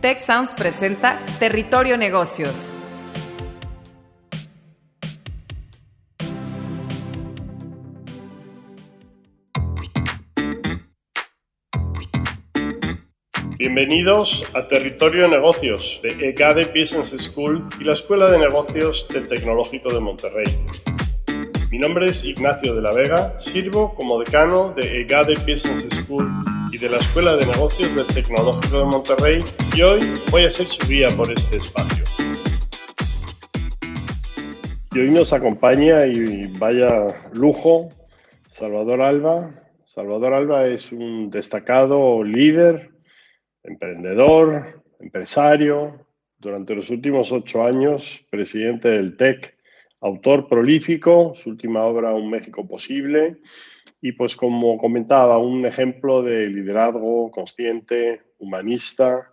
Tech Sounds presenta Territorio Negocios. Bienvenidos a Territorio Negocios de EGADE Business School y la Escuela de Negocios del Tecnológico de Monterrey. Mi nombre es Ignacio de la Vega, sirvo como decano de EGADE Business School y de la Escuela de Negocios del Tecnológico de Monterrey y hoy voy a ser su guía por este espacio. Y hoy nos acompaña y vaya lujo Salvador Alba. Salvador Alba es un destacado líder emprendedor, empresario, durante los últimos ocho años presidente del TEC, autor prolífico, su última obra Un México Posible, y pues como comentaba, un ejemplo de liderazgo consciente, humanista,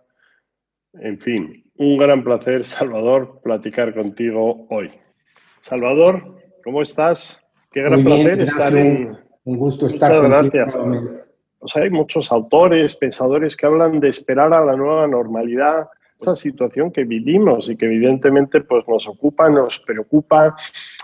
en fin, un gran placer, Salvador, platicar contigo hoy. Salvador, ¿cómo estás? Qué gran placer estar en... Un gusto estar Muchas gracias hay muchos autores, pensadores que hablan de esperar a la nueva normalidad, esta situación que vivimos y que evidentemente pues, nos ocupa, nos preocupa,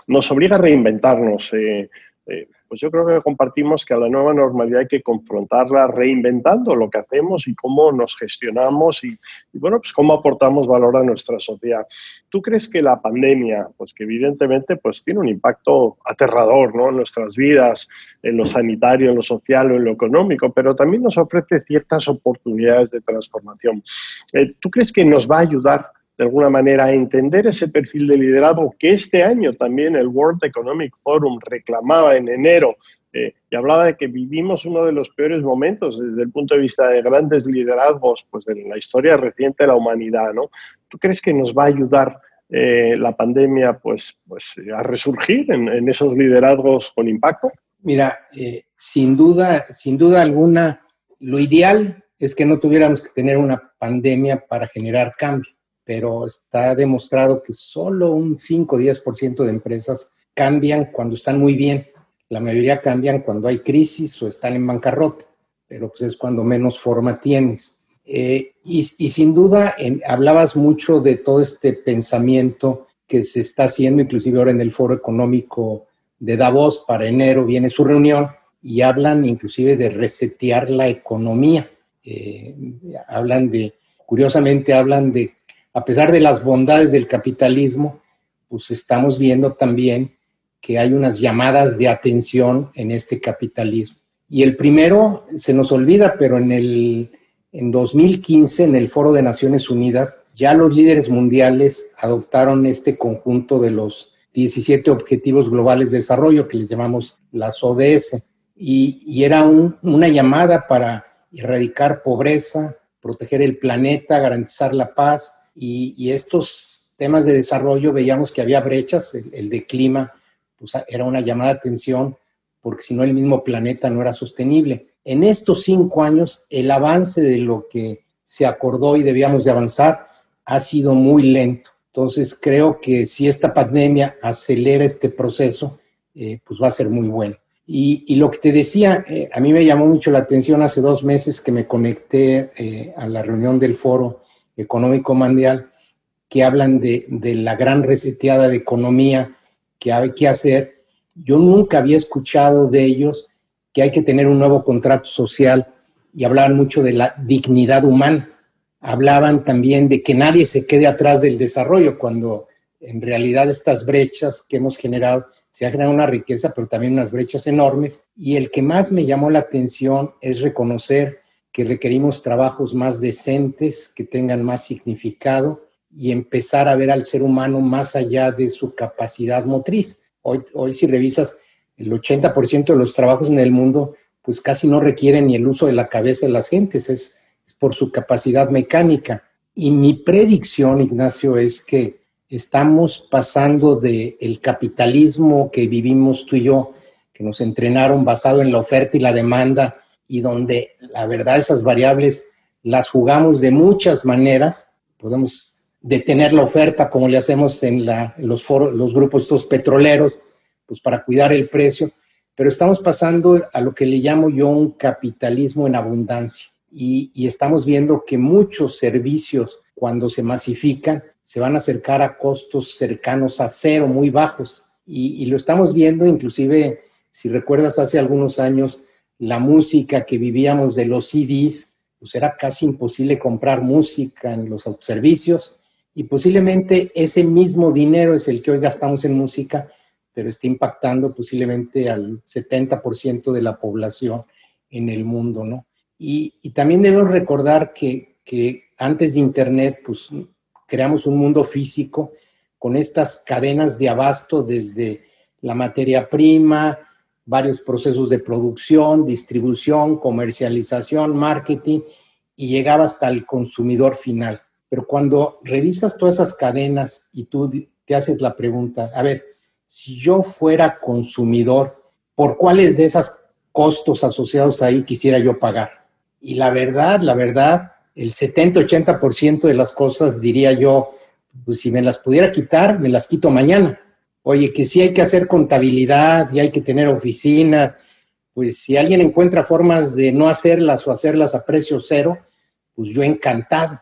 nos obliga a reinventarnos. Eh, eh, pues yo creo que compartimos que a la nueva normalidad hay que confrontarla reinventando lo que hacemos y cómo nos gestionamos y, bueno, pues cómo aportamos valor a nuestra sociedad. ¿Tú crees que la pandemia, pues que evidentemente pues tiene un impacto aterrador ¿no? en nuestras vidas, en lo sanitario, en lo social o en lo económico, pero también nos ofrece ciertas oportunidades de transformación? Eh, ¿Tú crees que nos va a ayudar de alguna manera, entender ese perfil de liderazgo que este año también el World Economic Forum reclamaba en enero eh, y hablaba de que vivimos uno de los peores momentos desde el punto de vista de grandes liderazgos pues, de la historia reciente de la humanidad. ¿no? ¿Tú crees que nos va a ayudar eh, la pandemia pues, pues, a resurgir en, esos liderazgos con impacto? Mira, eh, sin, duda, sin duda alguna, lo ideal es que no tuviéramos que tener una pandemia para generar cambio pero está demostrado que solo un 5 o 10% de empresas cambian cuando están muy bien. La mayoría cambian cuando hay crisis o están en bancarrota, pero pues es cuando menos forma tienes. Eh, y, sin duda, hablabas mucho de todo este pensamiento que se está haciendo, inclusive ahora en el Foro Económico de Davos, para enero viene su reunión y hablan inclusive de resetear la economía. Eh, hablan de, curiosamente hablan de a pesar de las bondades del capitalismo, pues estamos viendo también que hay unas llamadas de atención en este capitalismo. Y el primero se nos olvida, pero en el en 2015 en el Foro de Naciones Unidas ya los líderes mundiales adoptaron este conjunto de los 17 Objetivos Globales de Desarrollo que les llamamos las ODS y, y era una llamada para erradicar pobreza, proteger el planeta, garantizar la paz, y, estos temas de desarrollo veíamos que había brechas, el, de clima pues, era una llamada de atención porque si no el mismo planeta no era sostenible. En estos cinco años el avance de lo que se acordó y debíamos de avanzar ha sido muy lento. Entonces creo que si esta pandemia acelera este proceso, eh, pues va a ser muy bueno. Y, lo que te decía, eh, a mí me llamó mucho la atención hace dos meses que me conecté eh, a la reunión del foro Económico Mundial que hablan de, la gran reseteada de economía que hay que hacer. Yo nunca había escuchado de ellos que hay que tener un nuevo contrato social y hablaban mucho de la dignidad humana. Hablaban también de que nadie se quede atrás del desarrollo, cuando en realidad estas brechas que hemos generado se ha generado una riqueza, pero también unas brechas enormes. Y el que más me llamó la atención es reconocer que requerimos trabajos más decentes, que tengan más significado y empezar a ver al ser humano más allá de su capacidad motriz. Hoy, hoy si revisas, el 80% de los trabajos en el mundo pues casi no requieren ni el uso de la cabeza de las gentes, es, por su capacidad mecánica. Y mi predicción, Ignacio, es que estamos pasando del el capitalismo que vivimos tú y yo, que nos entrenaron basado en la oferta y la demanda, y donde la verdad esas variables las jugamos de muchas maneras. Podemos detener la oferta como le hacemos en, los, foros, los grupos estos petroleros, pues para cuidar el precio, pero estamos pasando a lo que le llamo yo un capitalismo en abundancia. y, estamos viendo que muchos servicios, cuando se masifican, se van a acercar a costos cercanos a cero, muy bajos. Y, lo estamos viendo, inclusive, si recuerdas hace algunos años, la música que vivíamos de los CDs, pues era casi imposible comprar música en los autoservicios y posiblemente ese mismo dinero es el que hoy gastamos en música, pero está impactando posiblemente al 70% de la población en el mundo, ¿no? Y, también debemos recordar que, que, antes de Internet, pues creamos un mundo físico con estas cadenas de abasto desde la materia prima, varios procesos de producción, distribución, comercialización, marketing, y llegaba hasta el consumidor final. Pero cuando revisas todas esas cadenas y tú te haces la pregunta, a ver, si yo fuera consumidor, ¿por cuáles de esos costos asociados ahí quisiera yo pagar? Y la verdad, la verdad, el 70-80% de las cosas, diría yo, pues si me las pudiera quitar, me las quito mañana. Oye, que si hay que hacer contabilidad y hay que tener oficina, pues si alguien encuentra formas de no hacerlas o hacerlas a precio cero, pues yo encantado.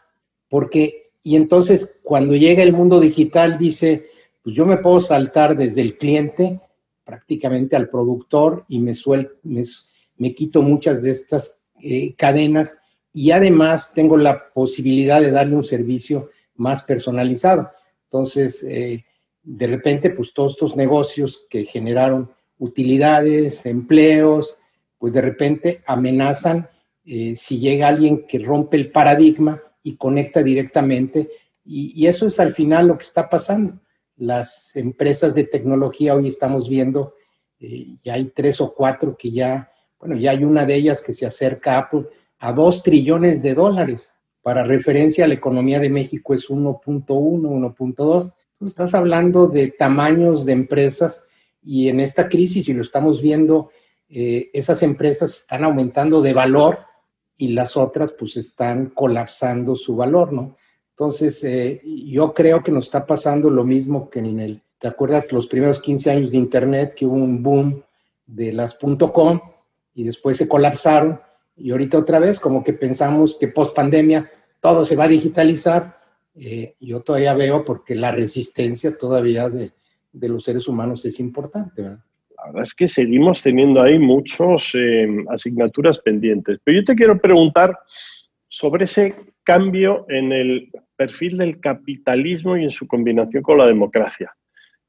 Porque, y entonces cuando llega el mundo digital, dice, pues yo me puedo saltar desde el cliente prácticamente al productor y me, suel, me, me quito muchas de estas eh, cadenas y además tengo la posibilidad de darle un servicio más personalizado. Entonces, eh, de repente, pues todos estos negocios que generaron utilidades, empleos, pues de repente amenazan eh, si llega alguien que rompe el paradigma y conecta directamente. Y, eso es al final lo que está pasando. Las empresas de tecnología hoy estamos viendo, ya hay tres o cuatro que ya bueno, ya hay una de ellas que se acerca a a 2 trillones de dólares. Para referencia, la economía de México es 1.1, 1.2. Estás hablando de tamaños de empresas y en esta crisis, y lo estamos viendo, eh, esas empresas están aumentando de valor y las otras pues están colapsando su valor, ¿no? Entonces, eh, yo creo que nos está pasando lo mismo que en el, ¿te acuerdas los primeros 15 años de Internet que hubo un boom de las .com y después se colapsaron y ahorita otra vez como que pensamos que post pandemia todo se va a digitalizar. Eh, yo todavía veo porque la resistencia todavía de, de los seres humanos es importante. La verdad es que seguimos teniendo ahí muchas eh, asignaturas pendientes. Pero yo te quiero preguntar sobre ese cambio en el perfil del capitalismo y en su combinación con la democracia.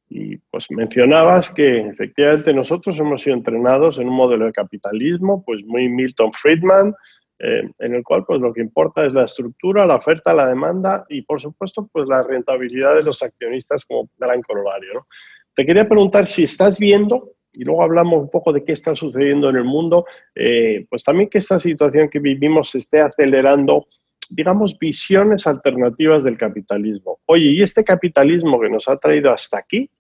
Y pues mencionabas que efectivamente nosotros hemos sido entrenados en un modelo de capitalismo, pues muy Milton Friedman, eh, en el cual pues lo que importa es la estructura, la oferta, la demanda y por supuesto pues la rentabilidad de los accionistas como gran corolario. Te quería preguntar si estás viendo, y luego hablamos un poco de qué está sucediendo en el mundo, eh, pues también que esta situación que vivimos se esté acelerando digamos, visiones alternativas del capitalismo. Oye, ¿y este capitalismo que nos ha traído hasta aquí?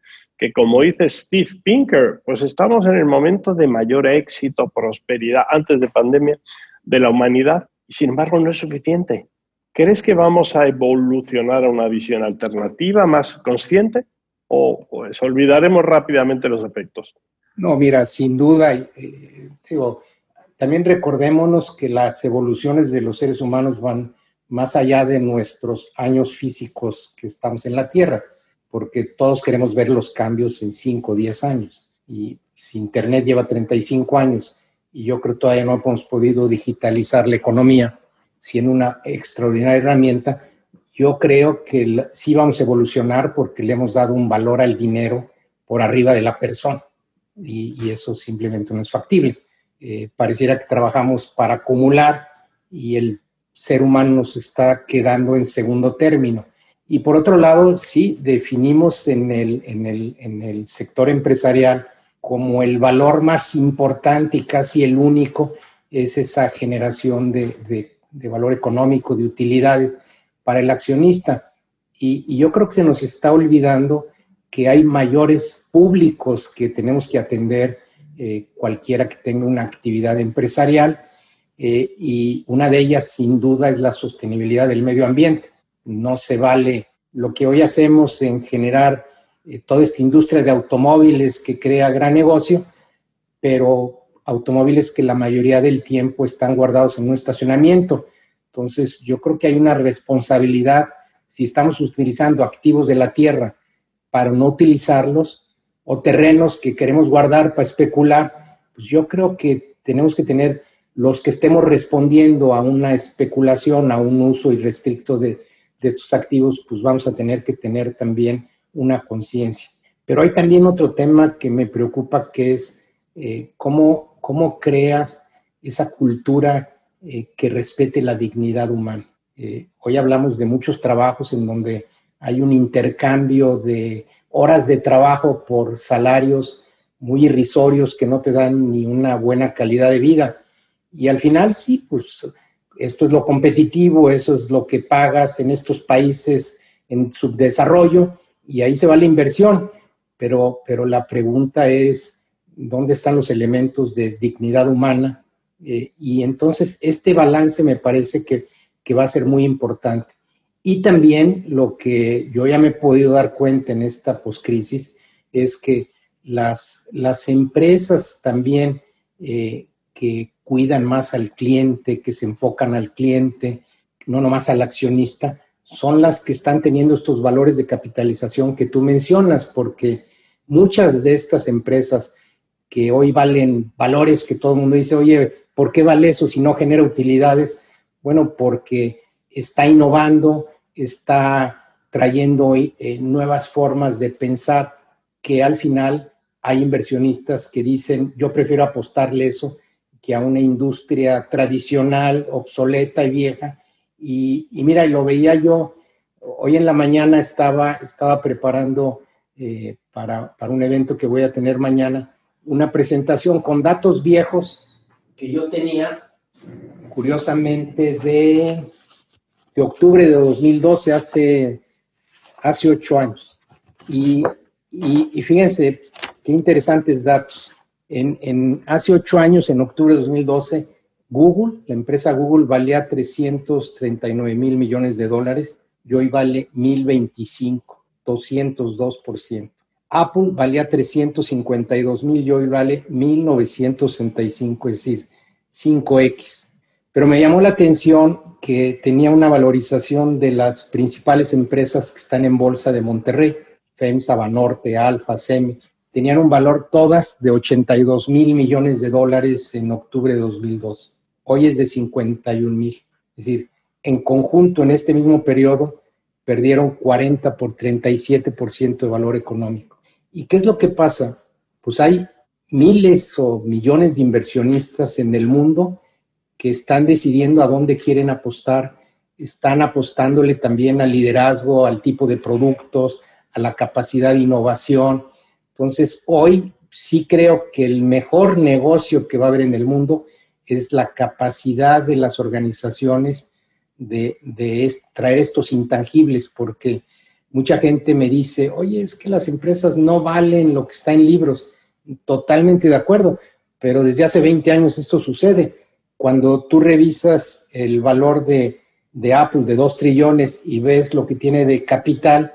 que como dice Steve Pinker, pues estamos en el momento de mayor éxito, prosperidad, antes de pandemia, de la humanidad, y sin embargo no es suficiente. ¿Crees que vamos a evolucionar a una visión alternativa, más consciente, o pues olvidaremos rápidamente los efectos? No, mira, sin duda, eh, digo, también recordémonos que las evoluciones de los seres humanos van más allá de nuestros años físicos que estamos en la Tierra porque todos queremos ver los cambios en 5 o 10 años. Y si Internet lleva 35 años y yo creo que todavía no hemos podido digitalizar la economía, siendo una extraordinaria herramienta, yo creo que sí vamos a evolucionar porque le hemos dado un valor al dinero por arriba de la persona y, eso simplemente no es factible. Eh, pareciera que trabajamos para acumular y el ser humano nos está quedando en segundo término. Y por otro lado, sí, definimos en el, en el, en el sector empresarial como el valor más importante y casi el único es esa generación de, de, valor económico, de utilidades para el accionista. Y, yo creo que se nos está olvidando que hay mayores públicos que tenemos que atender eh, cualquiera que tenga una actividad empresarial eh, y una de ellas sin duda es la sostenibilidad del medio ambiente no se vale lo que hoy hacemos en generar eh, toda esta industria de automóviles que crea gran negocio, pero automóviles que la mayoría del tiempo están guardados en un estacionamiento. Entonces, yo creo que hay una responsabilidad si estamos utilizando activos de la tierra para no utilizarlos o terrenos que queremos guardar para especular, pues yo creo que tenemos que tener los que estemos respondiendo a una especulación, a un uso irrestricto de, de estos activos, pues vamos a tener que tener también una conciencia. Pero hay también otro tema que me preocupa, que es eh, cómo, cómo, creas esa cultura eh, que respete la dignidad humana. Eh, hoy hablamos de muchos trabajos en donde hay un intercambio de horas de trabajo por salarios muy irrisorios que no te dan ni una buena calidad de vida. Y al final sí, pues esto es lo competitivo, eso es lo que pagas en estos países en subdesarrollo y ahí se va la inversión. Pero, pero la pregunta es, ¿dónde están los elementos de dignidad humana? Eh, y entonces este balance me parece que que va a ser muy importante. Y también lo que yo ya me he podido dar cuenta en esta poscrisis es que las, las empresas también eh, que cuidan más al cliente, que se enfocan al cliente, no nomás al accionista, son las que están teniendo estos valores de capitalización que tú mencionas, porque muchas de estas empresas que hoy valen valores que todo el mundo dice, oye, ¿por qué vale eso si no genera utilidades? Bueno, porque está innovando, está trayendo eh, nuevas formas de pensar que al final hay inversionistas que dicen, yo prefiero apostarle eso que a una industria tradicional, obsoleta y vieja. Y, mira, lo veía yo, hoy en la mañana estaba, preparando eh, para, un evento que voy a tener mañana, una presentación con datos viejos que yo tenía curiosamente, de, octubre de 2012, hace, ocho años. Y, y, fíjense qué interesantes datos. En, hace ocho años, en octubre de 2012, Google, la empresa Google valía 339 mil millones de dólares y hoy vale 1025, 202%. Apple valía 352 mil y hoy vale 1965, es decir, 5X. Pero me llamó la atención que tenía una valorización de las principales empresas que están en bolsa de Monterrey, FEMSA, Banorte, Alfa, Cemex. Tenían un valor todas de 82 mil millones de dólares en octubre de 2002. Hoy es de 51 mil. Es decir, en conjunto en este mismo periodo perdieron 40 por 37% de valor económico. ¿Y qué es lo que pasa? Pues hay miles o millones de inversionistas en el mundo que están decidiendo a dónde quieren apostar, están apostándole también al liderazgo, al tipo de productos, a la capacidad de innovación. Entonces, hoy sí creo que el mejor negocio que va a haber en el mundo es la capacidad de las organizaciones de, traer estos intangibles, porque mucha gente me dice, oye, es que las empresas no valen lo que está en libros. Totalmente de acuerdo, pero desde hace 20 años esto sucede cuando tú revisas el valor de, Apple de 2 trillones y ves lo que tiene de capital,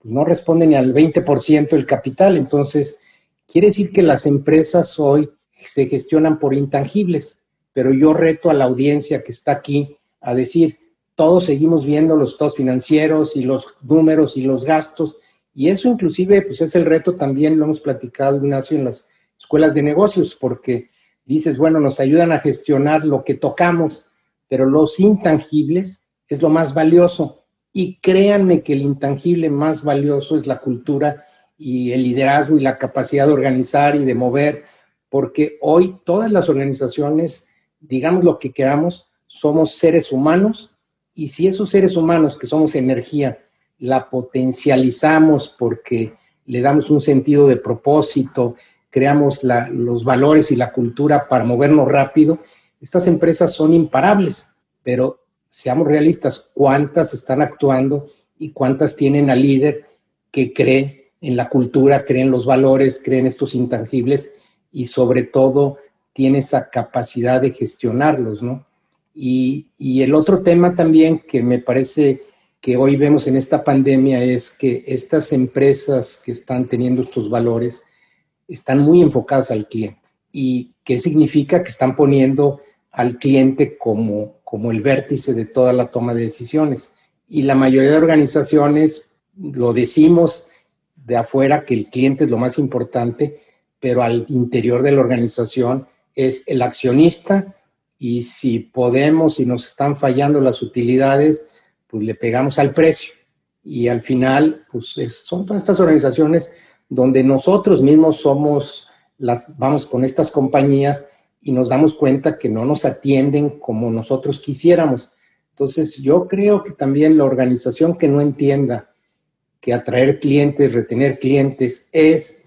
pues no responde ni al 20% del capital. Entonces, quiere decir que las empresas hoy se gestionan por intangibles, pero yo reto a la audiencia que está aquí a decir, todos seguimos viendo los estados financieros y los números y los gastos, y eso inclusive pues es el reto también, lo hemos platicado, Ignacio, en las escuelas de negocios, porque dices, bueno, nos ayudan a gestionar lo que tocamos, pero los intangibles es lo más valioso. Y créanme que el intangible más valioso es la cultura y el liderazgo y la capacidad de organizar y de mover, porque hoy todas las organizaciones, digamos lo que queramos, somos seres humanos y si esos seres humanos que somos energía la potencializamos porque le damos un sentido de propósito, creamos los valores y la cultura para movernos rápido, estas empresas son imparables, pero seamos realistas, ¿cuántas están actuando y cuántas tienen al líder que cree en la cultura, cree en los valores, cree en estos intangibles y sobre todo tiene esa capacidad de gestionarlos, ¿no? Y, y el otro tema también que me parece que hoy vemos en esta pandemia es que estas empresas que están teniendo estos valores, están muy enfocadas al cliente. Y ¿Qué significa? Que están poniendo al cliente como, como el vértice de toda la toma de decisiones. Y la mayoría de organizaciones lo decimos de afuera que el cliente es lo más importante, pero al interior de la organización es el accionista y si podemos, si nos están fallando las utilidades, pues le pegamos al precio. Y al final, pues son todas estas organizaciones donde nosotros mismos somos las, vamos con estas compañías y nos damos cuenta que no nos atienden como nosotros quisiéramos. Entonces, yo creo que también la organización que no entienda que atraer clientes, retener clientes es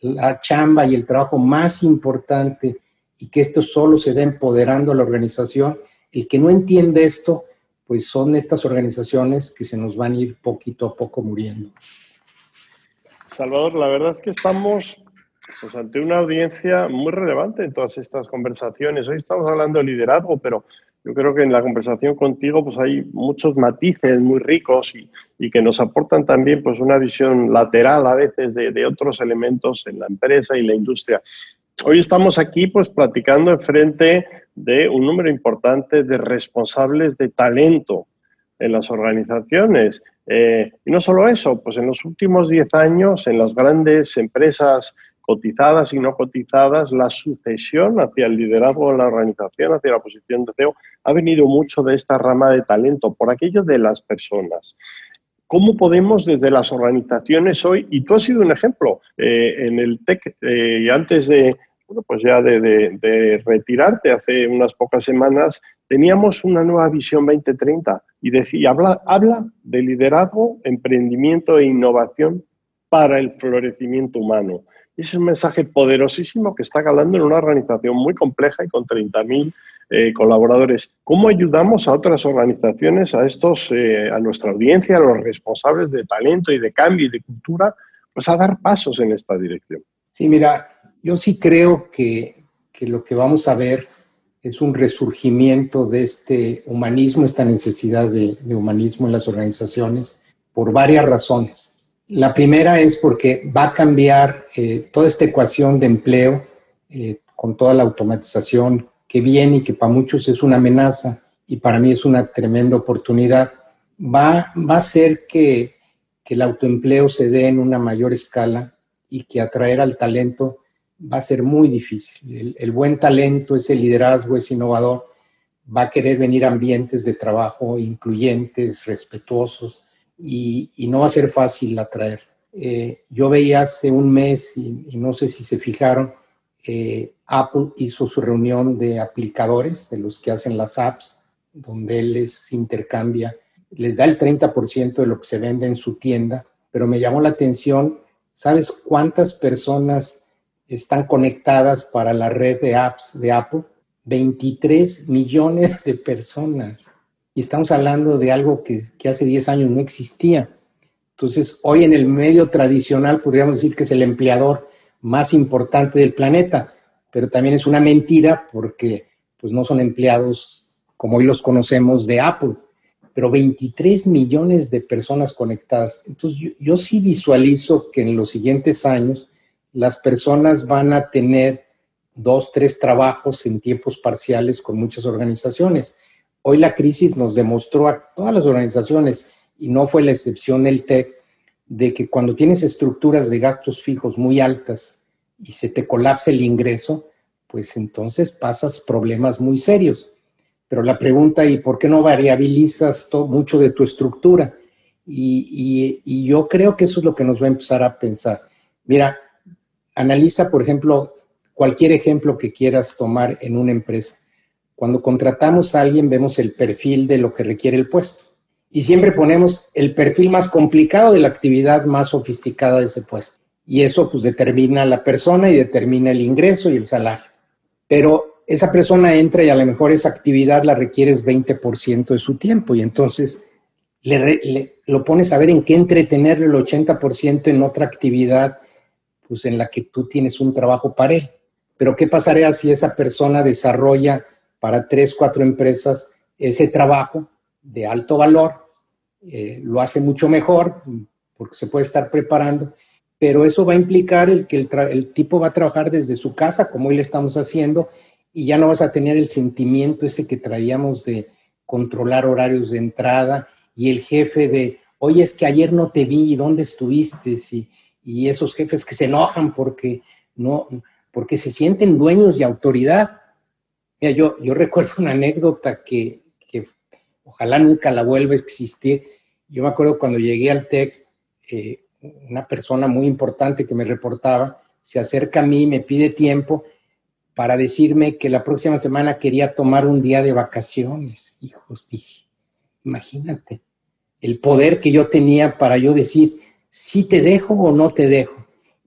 la chamba y el trabajo más importante y que esto solo se da empoderando a la organización, el que no entiende esto, pues son estas organizaciones que se nos van a ir poquito a poco muriendo. Salvador, la verdad es que estamos pues, ante una audiencia muy relevante en todas estas conversaciones. Hoy estamos hablando de liderazgo, pero yo creo que en la conversación contigo pues hay muchos matices muy ricos y, y que nos aportan también pues una visión lateral a veces de, de, otros elementos en la empresa y la industria. Hoy estamos aquí pues platicando en frente de un número importante de responsables de talento en las organizaciones. Eh, y no solo eso, pues en los últimos 10 años en las grandes empresas cotizadas y no cotizadas, la sucesión hacia el liderazgo de la organización, hacia la posición de CEO, ha venido mucho de esta rama de talento, por aquello de las personas. ¿Cómo podemos desde las organizaciones hoy, y tú has sido un ejemplo eh, en el TEC, eh, y antes de, bueno, pues ya de, retirarte hace unas pocas semanas, teníamos una nueva visión 2030 y decía, habla, habla de liderazgo, emprendimiento e innovación para el florecimiento humano. Es un mensaje poderosísimo que está calando en una organización muy compleja y con 30.000 eh, colaboradores. ¿Cómo ayudamos a otras organizaciones, a estos, eh, a nuestra audiencia, a los responsables de talento y de cambio y de cultura, pues a dar pasos en esta dirección? Sí, mira, yo sí creo que, que lo que vamos a ver es un resurgimiento de este humanismo, esta necesidad de humanismo en las organizaciones, por varias razones. La primera es porque va a cambiar eh, toda esta ecuación de empleo eh, con toda la automatización que viene y que para muchos es una amenaza y para mí es una tremenda oportunidad. Va, va a hacer que, que el autoempleo se dé en una mayor escala y que atraer al talento va a ser muy difícil. El, buen talento, ese liderazgo, es innovador, va a querer venir a ambientes de trabajo incluyentes, respetuosos, y, no va a ser fácil atraer. Eh, yo veía hace un mes, y, y no sé si se fijaron, eh, Apple hizo su reunión de aplicadores, de los que hacen las apps, donde él les intercambia, les da el 30% de lo que se vende en su tienda, pero me llamó la atención, ¿sabes cuántas personas están conectadas para la red de apps de Apple? 23 millones de personas. Y estamos hablando de algo que, que, hace 10 años no existía. Entonces, hoy en el medio tradicional podríamos decir que es el empleador más importante del planeta, pero también es una mentira porque pues, no son empleados como hoy los conocemos de Apple, pero 23 millones de personas conectadas. Entonces, yo, yo sí visualizo que en los siguientes años las personas van a tener dos, tres trabajos en tiempos parciales con muchas organizaciones Hoy la crisis nos demostró a todas las organizaciones, y no fue la excepción el TEC, de que cuando tienes estructuras de gastos fijos muy altas y se te colapsa el ingreso, pues entonces pasas problemas muy serios. Pero la pregunta, ¿y por qué no variabilizas mucho de tu estructura? Y yo creo que eso es lo que nos va a empezar a pensar. Mira, analiza, por ejemplo, cualquier ejemplo que quieras tomar en una empresa cuando contratamos a alguien vemos el perfil de lo que requiere el puesto y siempre ponemos el perfil más complicado de la actividad más sofisticada de ese puesto. Y eso pues determina la persona y determina el ingreso y el salario. Pero esa persona entra y a lo mejor esa actividad la requieres 20% de su tiempo y entonces le, le, lo pones a ver en qué entretenerle el 80% en otra actividad pues en la que tú tienes un trabajo para él. Pero ¿qué pasaría si esa persona desarrolla para tres, cuatro empresas ese trabajo de alto valor, eh, lo hace mucho mejor porque se puede estar preparando, pero eso va a implicar el que el, tipo va a trabajar desde su casa, como hoy le estamos haciendo, y ya no vas a tener el sentimiento ese que traíamos de controlar horarios de entrada y el jefe de, oye, es que ayer no te vi, ¿dónde estuviste? Y, esos jefes que se enojan porque no, porque se sienten dueños de autoridad. Yo, recuerdo una anécdota que, que ojalá nunca la vuelva a existir. Yo me acuerdo cuando llegué al TEC, eh, una persona muy importante que me reportaba se acerca a mí, me pide tiempo para decirme que la próxima semana quería tomar un día de vacaciones. Hijos, dije, imagínate el poder que yo tenía para yo decir, si te dejo o no te dejo.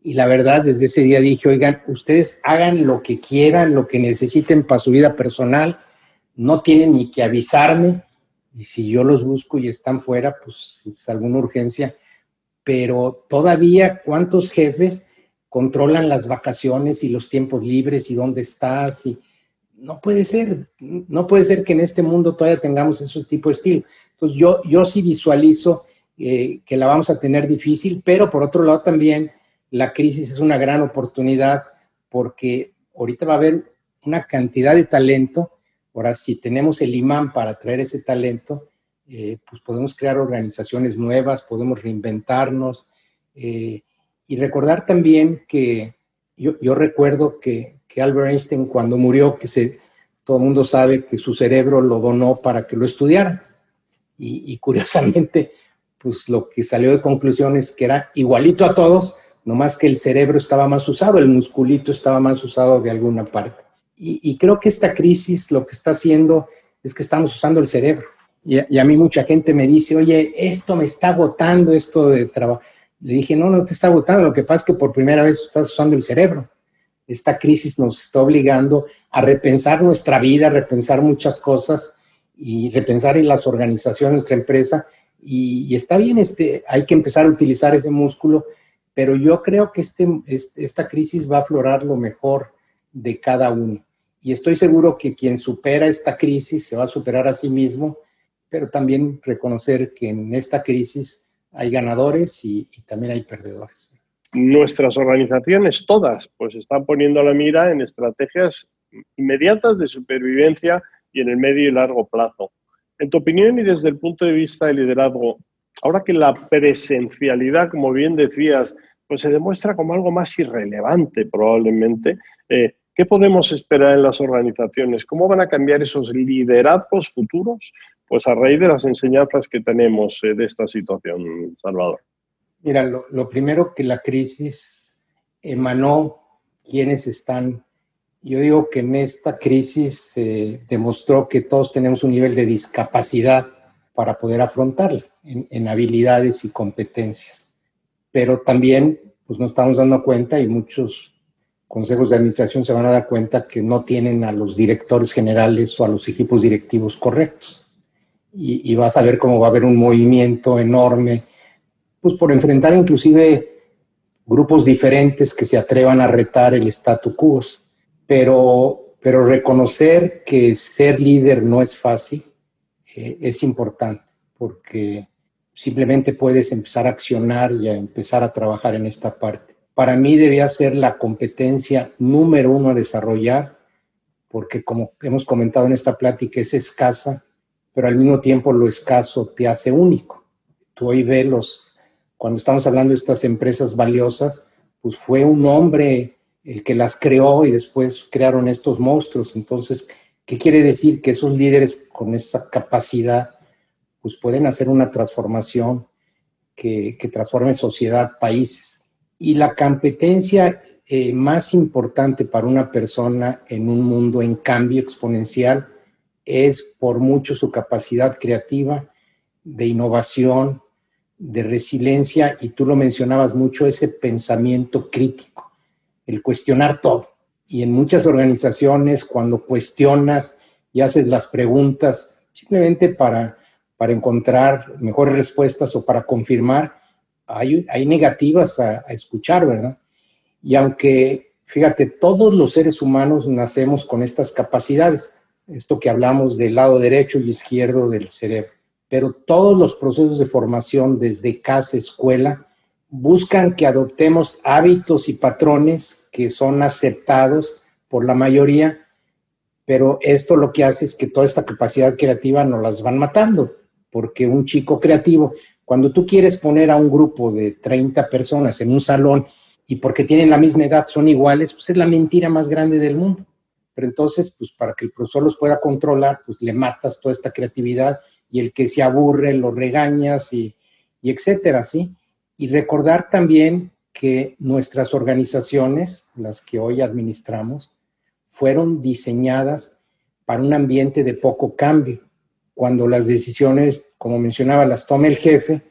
Y la verdad, desde ese día dije, oigan, ustedes hagan lo que quieran, lo que necesiten para su vida personal, no tienen ni que avisarme, y si yo los busco y están fuera, pues es alguna urgencia, pero todavía cuántos jefes controlan las vacaciones y los tiempos libres y dónde estás y no puede ser, no puede ser que en este mundo todavía tengamos ese tipo de estilo. Entonces yo, yo sí visualizo eh, que la vamos a tener difícil, pero por otro lado también la crisis es una gran oportunidad porque ahorita va a haber una cantidad de talento. Ahora, si tenemos el imán para traer ese talento, eh, pues podemos crear organizaciones nuevas, podemos reinventarnos. Eh, y recordar también que yo, recuerdo que, que, Albert Einstein cuando murió, que se, todo el mundo sabe que su cerebro lo donó para que lo estudiara. Y, y curiosamente, pues lo que salió de conclusión es que era igualito a todos, nomás que el cerebro estaba más usado, el musculito estaba más usado de alguna parte. Y, y creo que esta crisis lo que está haciendo es que estamos usando el cerebro y a, mí mucha gente me dice, oye, esto me está agotando, esto de trabajo. Le dije, no, no te está agotando, lo que pasa es que por primera vez estás usando el cerebro. Esta crisis nos está obligando a repensar nuestra vida, a repensar muchas cosas y repensar en las organizaciones, nuestra empresa. Y, está bien, este, hay que empezar a utilizar ese músculo, pero yo creo que este, esta crisis va a aflorar lo mejor de cada uno. Y estoy seguro que quien supera esta crisis se va a superar a sí mismo pero también reconocer que en esta crisis hay ganadores y, también hay perdedores. Nuestras organizaciones, todas, pues están poniendo la mira en estrategias inmediatas de supervivencia y en el medio y largo plazo. En tu opinión y desde el punto de vista del liderazgo, ahora que la presencialidad, como bien decías, pues se demuestra como algo más irrelevante probablemente, eh, ¿qué podemos esperar en las organizaciones? ¿Cómo van a cambiar esos liderazgos futuros pues a raíz de las enseñanzas que tenemos eh, de esta situación, Salvador. Mira, lo, primero que la crisis emanó quienes están, yo digo que en esta crisis se demostró que todos tenemos un nivel de discapacidad para poder afrontarla en, habilidades y competencias. Pero también pues nos estamos dando cuenta y muchos consejos de administración se van a dar cuenta que no tienen a los directores generales o a los equipos directivos correctos y, vas a ver cómo va a haber un movimiento enorme, pues por enfrentar inclusive grupos diferentes que se atrevan a retar el statu quo. Pero, pero reconocer que ser líder no es fácil eh, es importante, porque simplemente puedes empezar a accionar y a empezar a trabajar en esta parte. Para mí debía ser la competencia número uno a desarrollar, porque como hemos comentado en esta plática, es escasa pero al mismo tiempo lo escaso te hace único. Tú hoy ves los, cuando estamos hablando de estas empresas valiosas, pues fue un hombre el que las creó y después crearon estos monstruos. Entonces, ¿qué quiere decir? Que esos líderes con esa capacidad, pues pueden hacer una transformación que, transforme sociedad, países. Y la competencia eh, más importante para una persona en un mundo en cambio exponencial es por mucho su capacidad creativa, de innovación, de resiliencia, y tú lo mencionabas mucho, ese pensamiento crítico, el cuestionar todo. Y en muchas organizaciones, cuando cuestionas y haces las preguntas simplemente para, para encontrar mejores respuestas o para confirmar, hay, hay negativas a, escuchar, ¿verdad? Y aunque, fíjate, todos los seres humanos nacemos con estas capacidades, esto que hablamos del lado derecho y izquierdo del cerebro. Pero todos los procesos de formación, desde casa, escuela, buscan que adoptemos hábitos y patrones que son aceptados por la mayoría, pero esto lo que hace es que toda esta capacidad creativa nos las van matando, porque un chico creativo, cuando tú quieres poner a un grupo de 30 personas en un salón y porque tienen la misma edad son iguales, pues es la mentira más grande del mundo. Pero entonces, pues para que el profesor los pueda controlar, pues le matas toda esta creatividad y el que se aburre lo regañas y, y etcétera, ¿sí? Y recordar también que nuestras organizaciones, las que hoy administramos, fueron diseñadas para un ambiente de poco cambio. Cuando las decisiones, como mencionaba, las toma el jefe,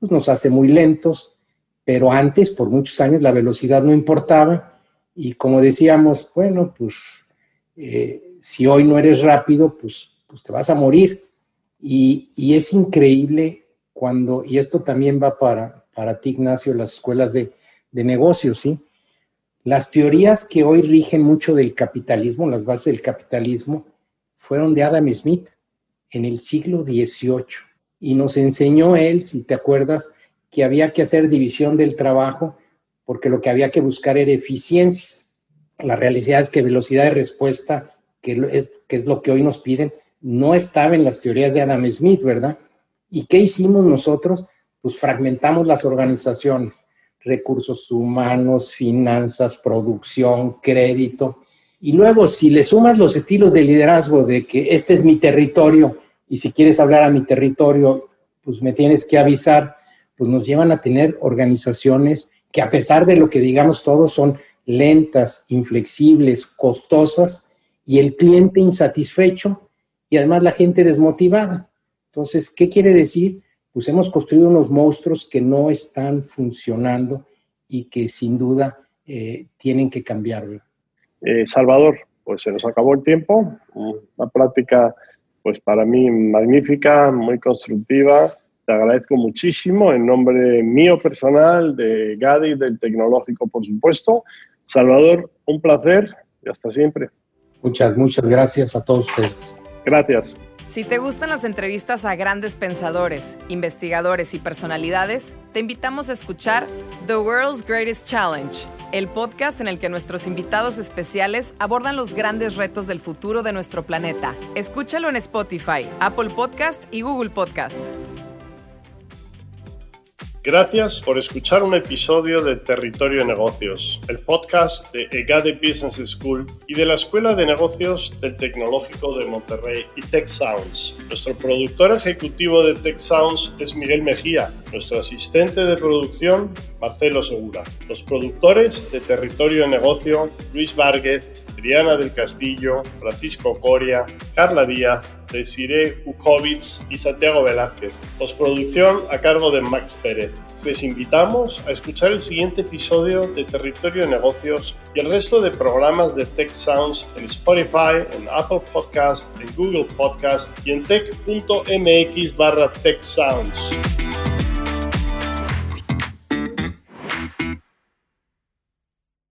pues nos hace muy lentos, pero antes, por muchos años, la velocidad no importaba y como decíamos, bueno, pues eh, si hoy no eres rápido, pues, pues te vas a morir. Y, y, es increíble cuando, y esto también va para, para ti, Ignacio, las escuelas de, de negocios, ¿sí? Las teorías que hoy rigen mucho del capitalismo, las bases del capitalismo, fueron de Adam Smith en el siglo XVIII. Y nos enseñó él, si te acuerdas, que había que hacer división del trabajo porque lo que había que buscar era eficiencias. La realidad es que velocidad de respuesta, que es, que es lo que hoy nos piden, no estaba en las teorías de Adam Smith, ¿verdad? ¿Y qué hicimos nosotros? Pues fragmentamos las organizaciones recursos humanos, finanzas, producción, crédito. Y luego, si le sumas los estilos de liderazgo de que este es mi territorio y si quieres hablar a mi territorio, pues me tienes que avisar, pues nos llevan a tener organizaciones que a pesar de lo que digamos todos son lentas, inflexibles, costosas y el cliente insatisfecho y además la gente desmotivada. Entonces, ¿qué quiere decir? pues hemos construido unos monstruos que no están funcionando y que sin duda eh, tienen que cambiar. Eh, Salvador, pues se nos acabó el tiempo. Una práctica, pues para mí magnífica, muy constructiva. Te agradezco muchísimo en nombre mío personal, de Gadi, del tecnológico, por supuesto. Salvador, un placer y hasta siempre. Muchas, muchas gracias a todos ustedes. Gracias. Si te gustan las entrevistas a grandes pensadores, investigadores y personalidades, te invitamos a escuchar The World's Greatest Challenge, el podcast en el que nuestros invitados especiales abordan los grandes retos del futuro de nuestro planeta. Escúchalo en Spotify, Apple Podcast y Google Podcast. Gracias por escuchar un episodio de Territorio de Negocios, el podcast de EGADE Business School y de la Escuela de Negocios del Tecnológico de Monterrey y Tech Sounds. Nuestro productor ejecutivo de Tech Sounds es Miguel Mejía, nuestro asistente de producción Marcelo Segura, los productores de Territorio de Negocio Luis Vargas, Adriana del Castillo, Francisco Coria, Carla Díaz, Desiree Ukovitz y Santiago Velázquez. Postproducción a cargo de Max Pérez. Les invitamos a escuchar el siguiente episodio de Territorio de Negocios y el resto de programas de Tech Sounds en Spotify, en Apple Podcast, en Google Podcast y en tech.mx barra Tech Sounds.